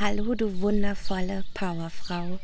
Hallo, du wundervolle Powerfrau.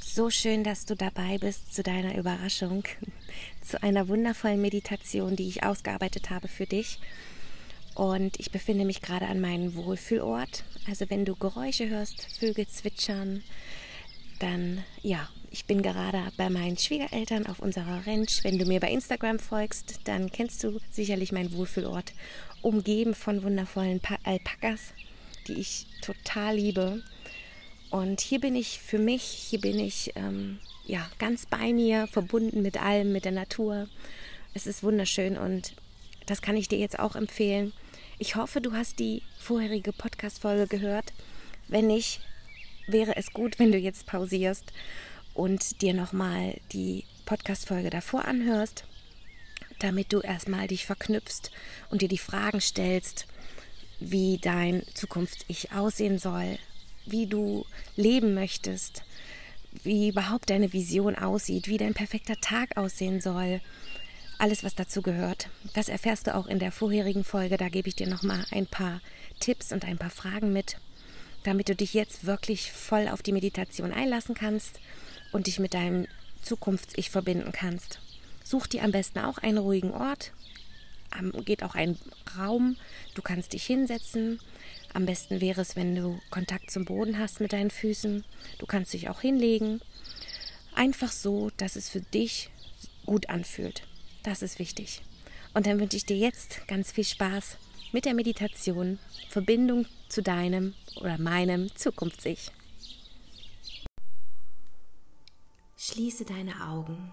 So schön, dass du dabei bist zu deiner Überraschung, zu einer wundervollen Meditation, die ich ausgearbeitet habe für dich. Und ich befinde mich gerade an meinem Wohlfühlort. Also wenn du Geräusche hörst, Vögel zwitschern, dann ja, ich bin gerade bei meinen Schwiegereltern auf unserer Ranch. Wenn du mir bei Instagram folgst, dann kennst du sicherlich meinen Wohlfühlort, umgeben von wundervollen Alpakas die ich total liebe. Und hier bin ich für mich, hier bin ich ähm, ja ganz bei mir, verbunden mit allem, mit der Natur. Es ist wunderschön und das kann ich dir jetzt auch empfehlen. Ich hoffe, du hast die vorherige Podcast-Folge gehört. Wenn nicht, wäre es gut, wenn du jetzt pausierst und dir nochmal die Podcast-Folge davor anhörst, damit du erstmal dich verknüpfst und dir die Fragen stellst, wie dein Zukunfts-Ich aussehen soll, wie du leben möchtest, wie überhaupt deine Vision aussieht, wie dein perfekter Tag aussehen soll. Alles, was dazu gehört, das erfährst du auch in der vorherigen Folge. Da gebe ich dir nochmal ein paar Tipps und ein paar Fragen mit, damit du dich jetzt wirklich voll auf die Meditation einlassen kannst und dich mit deinem Zukunfts-Ich verbinden kannst. Such dir am besten auch einen ruhigen Ort, geht auch ein Raum, du kannst dich hinsetzen. Am besten wäre es, wenn du Kontakt zum Boden hast mit deinen Füßen. Du kannst dich auch hinlegen. Einfach so, dass es für dich gut anfühlt. Das ist wichtig. Und dann wünsche ich dir jetzt ganz viel Spaß mit der Meditation, Verbindung zu deinem oder meinem Zukunfts-Ich. Schließe deine Augen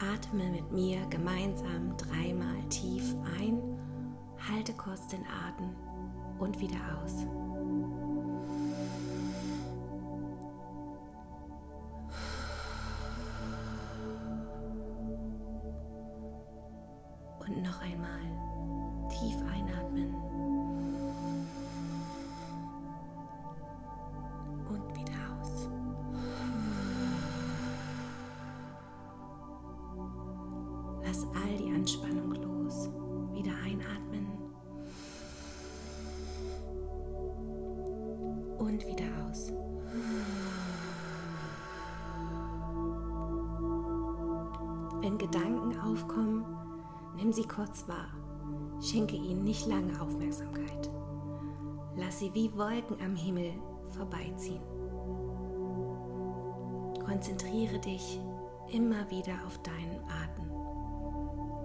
Atme mit mir gemeinsam dreimal tief ein, halte kurz den Atem und wieder aus. Und wieder aus. Wenn Gedanken aufkommen, nimm sie kurz wahr. Schenke ihnen nicht lange Aufmerksamkeit. Lass sie wie Wolken am Himmel vorbeiziehen. Konzentriere dich immer wieder auf deinen Atem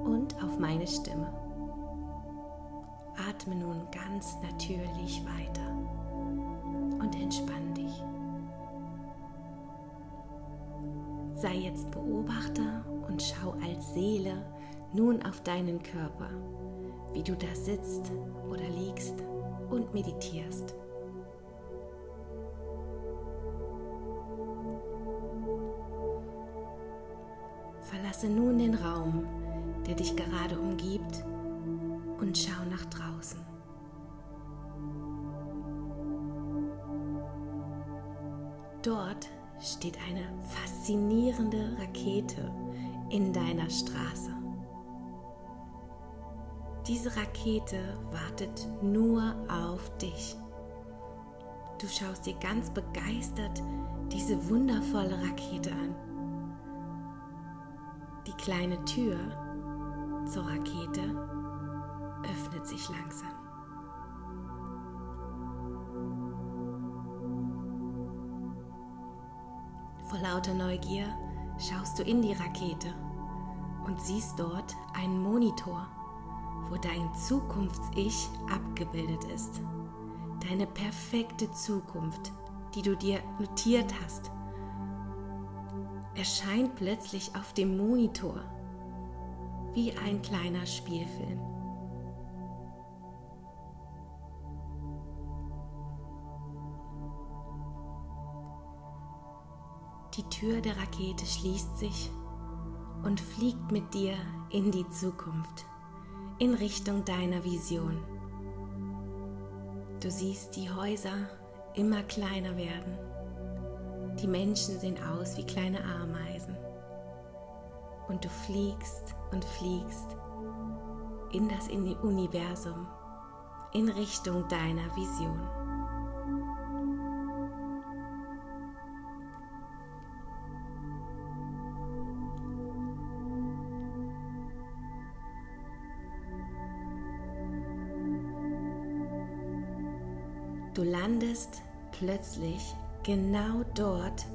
und auf meine Stimme. Atme nun ganz natürlich weiter und entspann dich. Sei jetzt Beobachter und schau als Seele nun auf deinen Körper, wie du da sitzt oder liegst und meditierst. Verlasse nun den Raum, der dich gerade umgibt, und schau nach draußen. Dort steht eine faszinierende Rakete in deiner Straße. Diese Rakete wartet nur auf dich. Du schaust dir ganz begeistert diese wundervolle Rakete an. Die kleine Tür zur Rakete öffnet sich langsam. Lauter Neugier schaust du in die Rakete und siehst dort einen Monitor, wo dein Zukunfts-Ich abgebildet ist. Deine perfekte Zukunft, die du dir notiert hast, erscheint plötzlich auf dem Monitor wie ein kleiner Spielfilm. Die Tür der Rakete schließt sich und fliegt mit dir in die Zukunft, in Richtung deiner Vision. Du siehst die Häuser immer kleiner werden. Die Menschen sehen aus wie kleine Ameisen. Und du fliegst und fliegst in das Universum, in Richtung deiner Vision. Du landest plötzlich genau dort,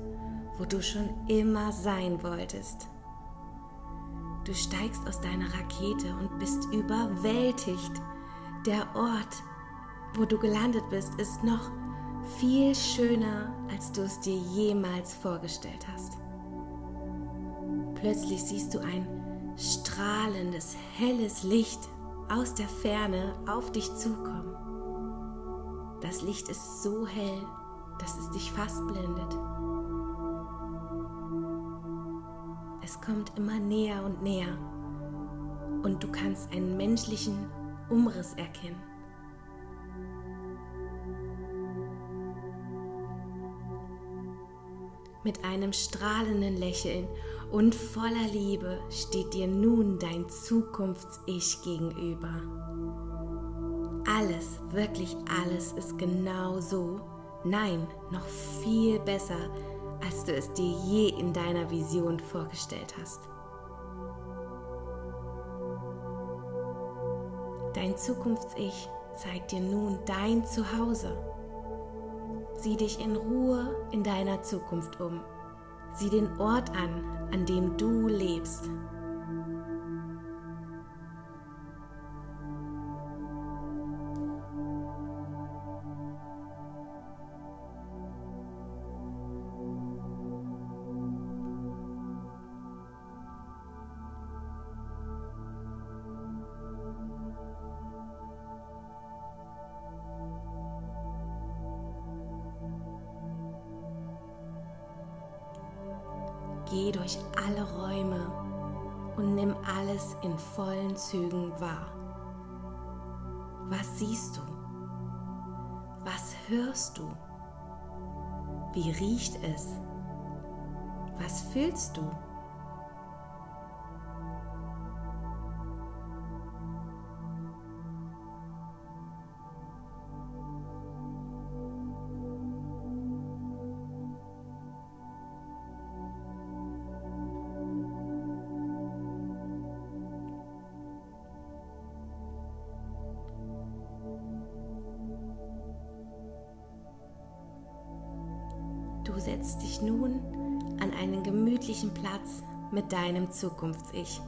wo du schon immer sein wolltest. Du steigst aus deiner Rakete und bist überwältigt. Der Ort, wo du gelandet bist, ist noch viel schöner, als du es dir jemals vorgestellt hast. Plötzlich siehst du ein strahlendes, helles Licht aus der Ferne auf dich zukommen. Das Licht ist so hell, dass es dich fast blendet. Es kommt immer näher und näher und du kannst einen menschlichen Umriss erkennen. Mit einem strahlenden Lächeln und voller Liebe steht dir nun dein Zukunfts-Ich gegenüber. Alles, wirklich alles ist genau so, nein, noch viel besser, als du es dir je in deiner Vision vorgestellt hast. Dein Zukunfts-Ich zeigt dir nun dein Zuhause. Sieh dich in Ruhe in deiner Zukunft um. Sieh den Ort an, an dem du lebst. Geh durch alle Räume und nimm alles in vollen Zügen wahr. Was siehst du? Was hörst du? Wie riecht es? Was fühlst du? Du setzt dich nun an einen gemütlichen Platz mit deinem Zukunfts-Ich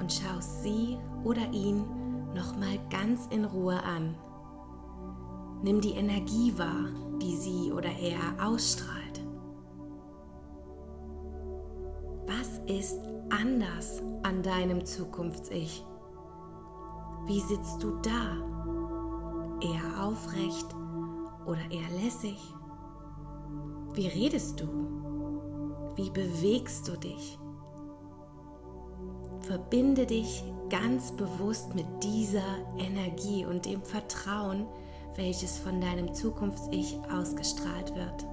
und schaust sie oder ihn nochmal ganz in Ruhe an. Nimm die Energie wahr, die sie oder er ausstrahlt. Was ist anders an deinem Zukunfts-Ich? Wie sitzt du da? Eher aufrecht oder eher lässig? Wie redest du? Wie bewegst du dich? Verbinde dich ganz bewusst mit dieser Energie und dem Vertrauen, welches von deinem Zukunfts-Ich ausgestrahlt wird.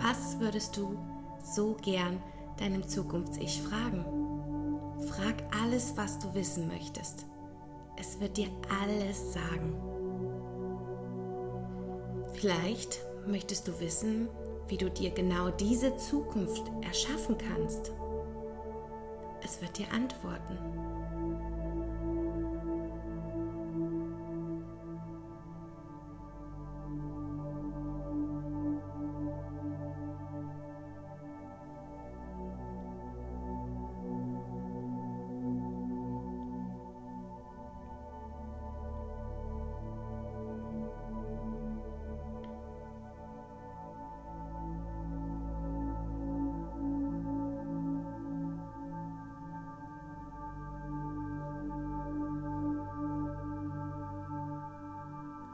Was würdest du so gern deinem Zukunfts-Ich fragen? Frag alles, was du wissen möchtest. Es wird dir alles sagen. Vielleicht möchtest du wissen, wie du dir genau diese Zukunft erschaffen kannst. Es wird dir antworten.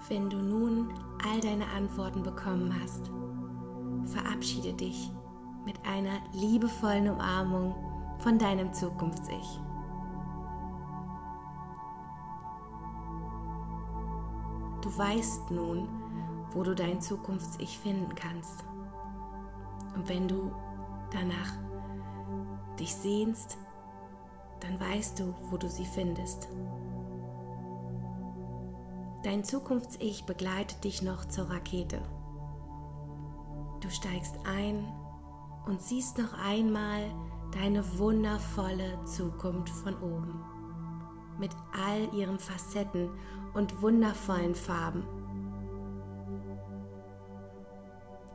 Wenn du nun all deine Antworten bekommen hast, verabschiede dich mit einer liebevollen Umarmung von deinem Zukunfts-Ich. Du weißt nun, wo du dein Zukunfts-Ich finden kannst. Und wenn du danach dich sehnst, dann weißt du, wo du sie findest. Dein Zukunfts-Ich begleitet dich noch zur Rakete. Du steigst ein und siehst noch einmal deine wundervolle Zukunft von oben. mit all ihren Facetten und wundervollen Farben.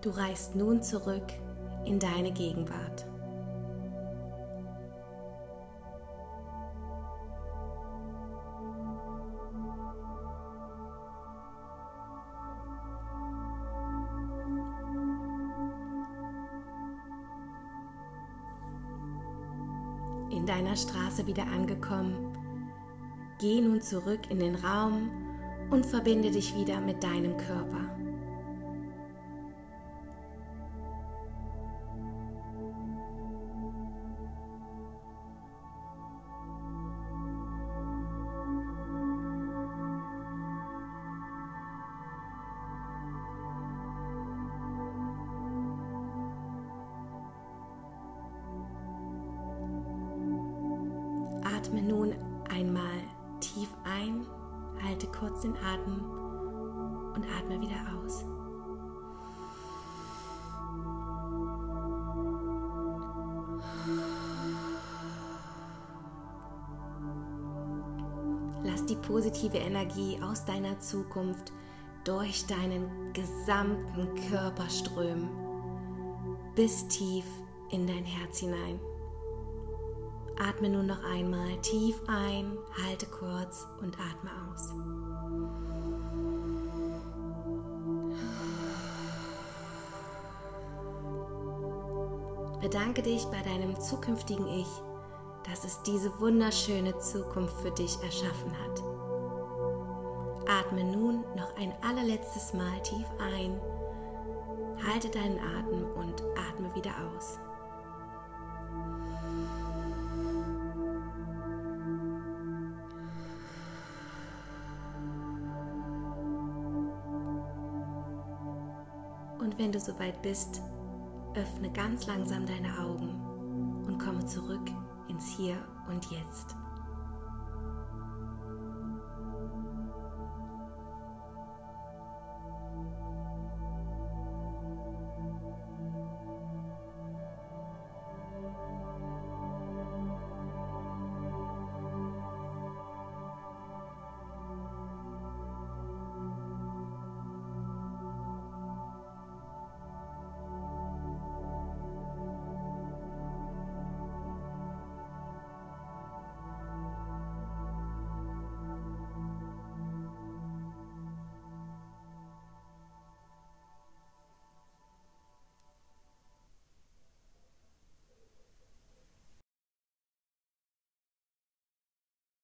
Du reist nun zurück in deine Gegenwart. Deiner Straße wieder angekommen. Geh nun zurück in den Raum und verbinde dich wieder mit deinem Körper. Atme nun einmal tief ein, halte kurz den Atem und atme wieder aus. Lass die positive Energie aus deiner Zukunft durch deinen gesamten Körper strömen, bis tief in dein Herz hinein. Atme nun noch einmal tief ein, halte kurz und atme aus. Bedanke dich bei deinem zukünftigen Ich, dass es diese wunderschöne Zukunft für dich erschaffen hat. Atme nun noch ein allerletztes Mal tief ein, halte deinen Atem und atme wieder aus. Du soweit bist, öffne ganz langsam deine Augen und komme zurück ins Hier und Jetzt.